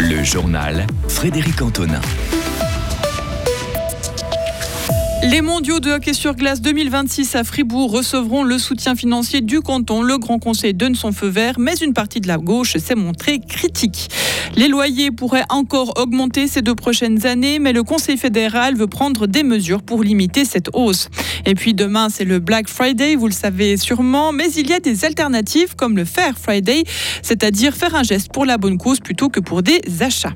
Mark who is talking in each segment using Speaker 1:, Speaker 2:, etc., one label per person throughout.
Speaker 1: Le journal Frédéric Antonin.
Speaker 2: Les mondiaux de hockey sur glace 2026 à Fribourg recevront le soutien financier du canton. Le Grand Conseil donne son feu vert, mais une partie de la gauche s'est montrée critique. Les loyers pourraient encore augmenter ces deux prochaines années, mais le Conseil fédéral veut prendre des mesures pour limiter cette hausse. Et puis demain, c'est le Black Friday, vous le savez sûrement, mais il y a des alternatives comme le Fair Friday, c'est-à-dire faire un geste pour la bonne cause plutôt que pour des achats.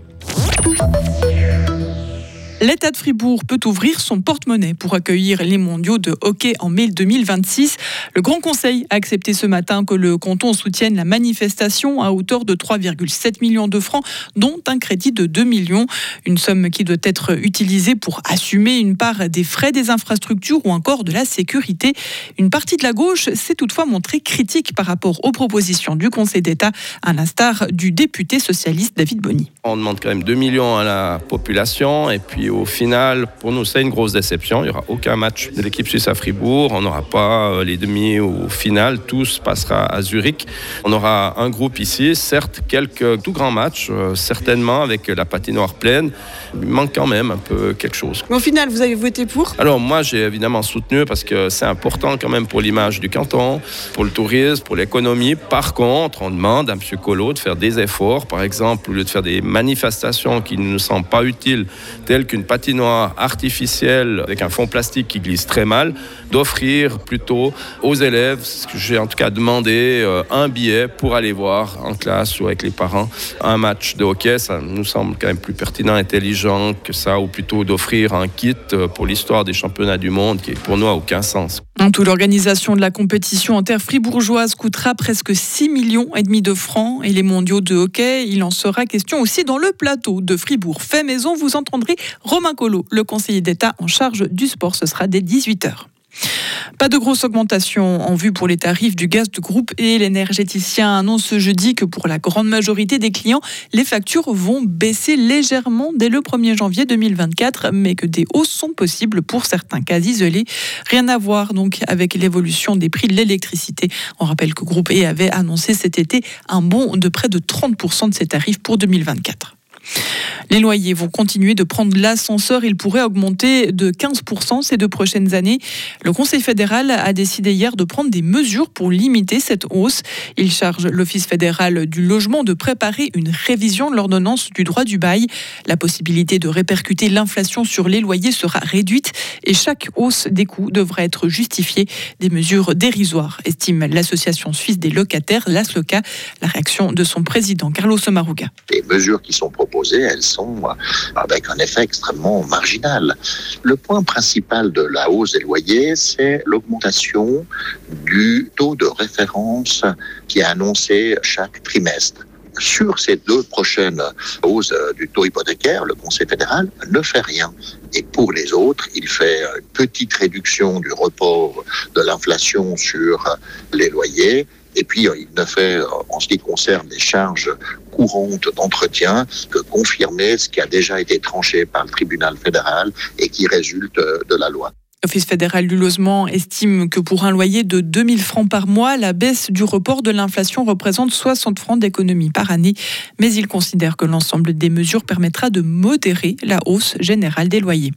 Speaker 2: L'État de Fribourg peut ouvrir son porte-monnaie pour accueillir les mondiaux de hockey en mai 2026. Le Grand Conseil a accepté ce matin que le canton soutienne la manifestation à hauteur de 3,7 millions de francs, dont un crédit de 2 millions. Une somme qui doit être utilisée pour assumer une part des frais des infrastructures ou encore de la sécurité. Une partie de la gauche s'est toutefois montrée critique par rapport aux propositions du Conseil d'État, à l'instar du député socialiste David Bonny.
Speaker 3: On demande quand même 2 millions à la population et puis au final, pour nous, c'est une grosse déception. Il n'y aura aucun match de l'équipe suisse à Fribourg. On n'aura pas euh, les demi ou finales. Tout se passera à Zurich. On aura un groupe ici, certes, quelques tout grands matchs, euh, certainement avec la patinoire pleine. Il manque quand même un peu quelque chose.
Speaker 2: Mais au final, vous avez voté pour?
Speaker 3: Alors moi, j'ai évidemment soutenu parce que c'est important quand même pour l'image du canton, pour le tourisme, pour l'économie. Par contre, on demande à M. Collot de faire des efforts. Par exemple, au lieu de faire des manifestations qui ne nous semblent pas utiles, telles qu'une patinoire artificielle avec un fond plastique qui glisse très mal, d'offrir plutôt aux élèves, ce que j'ai en tout cas demandé, euh, un billet pour aller voir en classe ou avec les parents un match de hockey. Ça nous semble quand même plus pertinent, intelligent que ça, ou plutôt d'offrir un kit euh, pour l'histoire des championnats du monde qui pour nous a aucun sens.
Speaker 2: En tout, l'organisation de la compétition en terre fribourgeoise coûtera presque 6 millions et demi de francs et les mondiaux de hockey, il en sera question aussi dans le plateau de Fribourg. Fait maison, vous entendrez Romain Collot, le conseiller d'État en charge du sport. Ce sera dès 18h. Pas de grosse augmentation en vue pour les tarifs du gaz de groupe et l'énergéticien annonce ce jeudi que pour la grande majorité des clients, les factures vont baisser légèrement dès le 1er janvier 2024, mais que des hausses sont possibles pour certains cas isolés. Rien à voir donc avec l'évolution des prix de l'électricité. On rappelle que Groupe E avait annoncé cet été un bond de près de 30% de ses tarifs pour 2024. Les loyers vont continuer de prendre l'ascenseur. Ils pourraient augmenter de 15% ces deux prochaines années. Le Conseil fédéral a décidé hier de prendre des mesures pour limiter cette hausse. Il charge l'Office fédéral du logement de préparer une révision de l'ordonnance du droit du bail. La possibilité de répercuter l'inflation sur les loyers sera réduite et chaque hausse des coûts devrait être justifiée. Des mesures dérisoires, estime l'Association suisse des locataires, l'ASLOCA. La réaction de son président, Carlos Maruga.
Speaker 4: Les mesures qui sont proposées, elles sont avec un effet extrêmement marginal. Le point principal de la hausse des loyers, c'est l'augmentation du taux de référence qui est annoncé chaque trimestre sur ces deux prochaines hausses du taux hypothécaire, le Conseil fédéral ne fait rien. Et pour les autres, il fait une petite réduction du report de l'inflation sur les loyers. Et puis, il ne fait, en ce qui concerne les charges courante d'entretien que confirmer ce qui a déjà été tranché par le tribunal fédéral et qui résulte de la loi.
Speaker 2: L'Office fédéral du logement estime que pour un loyer de 2000 francs par mois, la baisse du report de l'inflation représente 60 francs d'économie par année. Mais il considère que l'ensemble des mesures permettra de modérer la hausse générale des loyers.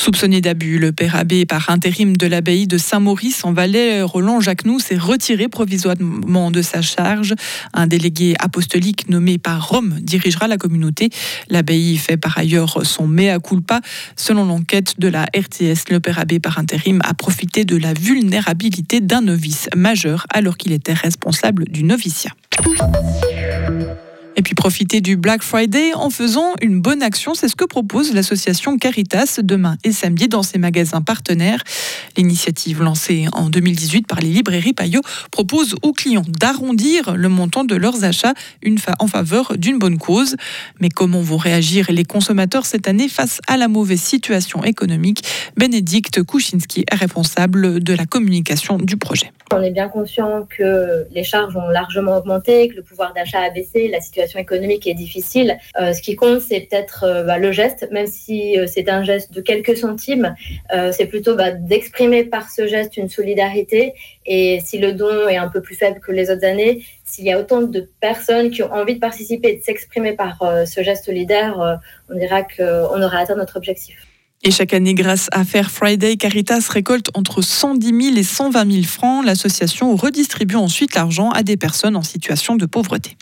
Speaker 2: Soupçonné d'abus, le père abbé par intérim de l'abbaye de Saint-Maurice en Valais, Roland Jacquenoux, s'est retiré provisoirement de sa charge. Un délégué apostolique nommé par Rome dirigera la communauté. L'abbaye fait par ailleurs son mea culpa. Selon l'enquête de la RTS, le père abbé par intérim a profité de la vulnérabilité d'un novice majeur alors qu'il était responsable du noviciat. Et puis profiter du Black Friday en faisant une bonne action, c'est ce que propose l'association Caritas demain et samedi dans ses magasins partenaires. L'initiative lancée en 2018 par les librairies Payot propose aux clients d'arrondir le montant de leurs achats en faveur d'une bonne cause. Mais comment vont réagir les consommateurs cette année face à la mauvaise situation économique? Bénédicte Kuczynski est responsable de la communication du projet.
Speaker 5: On est bien conscient que les charges ont largement augmenté, que le pouvoir d'achat a baissé, la situation économique est difficile. Euh, ce qui compte, c'est peut-être euh, bah, le geste, même si euh, c'est un geste de quelques centimes, euh, c'est plutôt bah, d'exprimer par ce geste une solidarité. Et si le don est un peu plus faible que les autres années, s'il y a autant de personnes qui ont envie de participer et de s'exprimer par euh, ce geste solidaire, on dira qu'on aura atteint notre objectif.
Speaker 2: Et chaque année, grâce à Fair Friday, Caritas récolte entre 110 000 et 120 000 francs. L'association redistribue ensuite l'argent à des personnes en situation de pauvreté.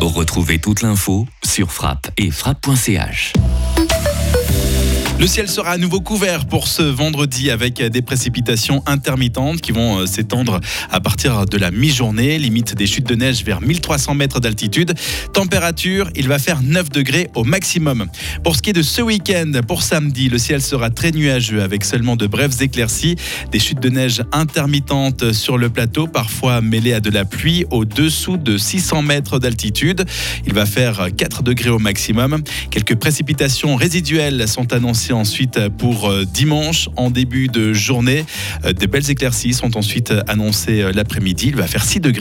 Speaker 1: Retrouvez toute l'info sur frappe et frappe.ch.
Speaker 6: Le ciel sera à nouveau couvert pour ce vendredi avec des précipitations intermittentes qui vont euh, s'étendre à partir de la mi-journée, limite des chutes de neige vers 1300 mètres d'altitude. Température, il va faire 9 degrés au maximum. Pour ce qui est de ce week-end, pour samedi, le ciel sera très nuageux avec seulement de brèves éclaircies, des chutes de neige intermittentes sur le plateau, parfois mêlées à de la pluie au-dessous de 600 mètres d'altitude. Il va faire 4 degrés au maximum. Quelques précipitations résiduelles sont annoncées ensuite pour euh, dimanche en début de journée. Euh, Des belles éclaircies sont ensuite annoncées euh, l'après-midi. Il va faire 6 degrés.